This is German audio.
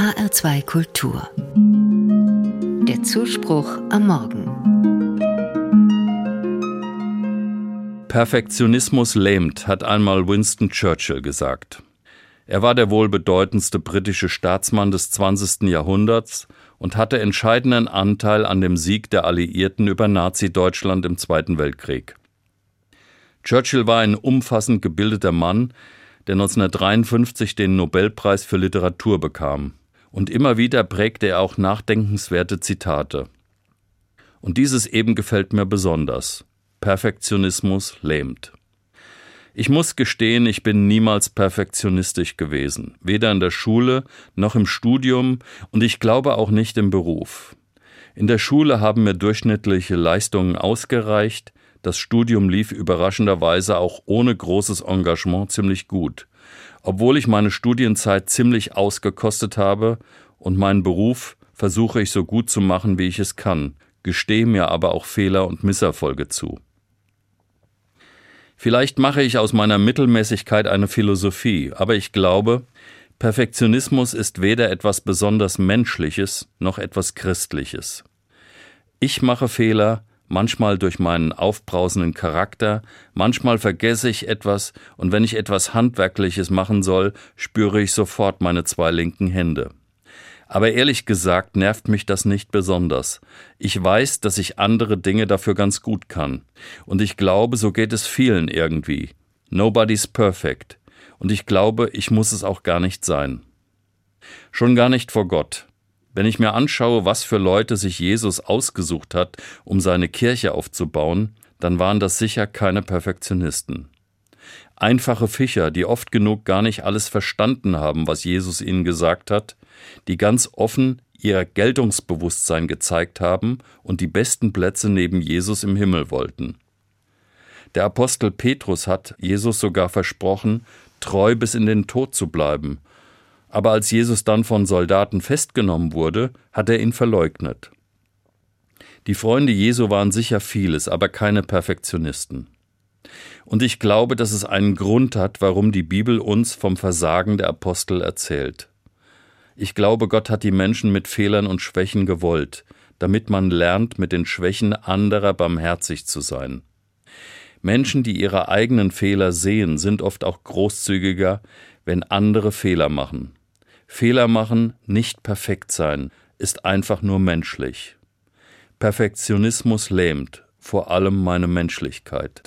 HR2 Kultur. Der Zuspruch am Morgen. Perfektionismus lähmt, hat einmal Winston Churchill gesagt. Er war der wohl bedeutendste britische Staatsmann des 20. Jahrhunderts und hatte entscheidenden Anteil an dem Sieg der Alliierten über Nazi-Deutschland im Zweiten Weltkrieg. Churchill war ein umfassend gebildeter Mann, der 1953 den Nobelpreis für Literatur bekam. Und immer wieder prägte er auch nachdenkenswerte Zitate. Und dieses eben gefällt mir besonders. Perfektionismus lähmt. Ich muss gestehen, ich bin niemals perfektionistisch gewesen, weder in der Schule noch im Studium und ich glaube auch nicht im Beruf. In der Schule haben mir durchschnittliche Leistungen ausgereicht, das Studium lief überraschenderweise auch ohne großes Engagement ziemlich gut, obwohl ich meine Studienzeit ziemlich ausgekostet habe und meinen Beruf versuche ich so gut zu machen, wie ich es kann, gestehe mir aber auch Fehler und Misserfolge zu. Vielleicht mache ich aus meiner Mittelmäßigkeit eine Philosophie, aber ich glaube, Perfektionismus ist weder etwas besonders Menschliches noch etwas Christliches. Ich mache Fehler, manchmal durch meinen aufbrausenden Charakter, manchmal vergesse ich etwas, und wenn ich etwas Handwerkliches machen soll, spüre ich sofort meine zwei linken Hände. Aber ehrlich gesagt nervt mich das nicht besonders. Ich weiß, dass ich andere Dinge dafür ganz gut kann. Und ich glaube, so geht es vielen irgendwie. Nobody's perfect. Und ich glaube, ich muss es auch gar nicht sein. Schon gar nicht vor Gott. Wenn ich mir anschaue, was für Leute sich Jesus ausgesucht hat, um seine Kirche aufzubauen, dann waren das sicher keine Perfektionisten. Einfache Fischer, die oft genug gar nicht alles verstanden haben, was Jesus ihnen gesagt hat, die ganz offen ihr Geltungsbewusstsein gezeigt haben und die besten Plätze neben Jesus im Himmel wollten. Der Apostel Petrus hat Jesus sogar versprochen, treu bis in den Tod zu bleiben, aber als Jesus dann von Soldaten festgenommen wurde, hat er ihn verleugnet. Die Freunde Jesu waren sicher vieles, aber keine Perfektionisten. Und ich glaube, dass es einen Grund hat, warum die Bibel uns vom Versagen der Apostel erzählt. Ich glaube, Gott hat die Menschen mit Fehlern und Schwächen gewollt, damit man lernt, mit den Schwächen anderer barmherzig zu sein. Menschen, die ihre eigenen Fehler sehen, sind oft auch großzügiger, wenn andere Fehler machen. Fehler machen, nicht perfekt sein, ist einfach nur menschlich. Perfektionismus lähmt, vor allem meine Menschlichkeit.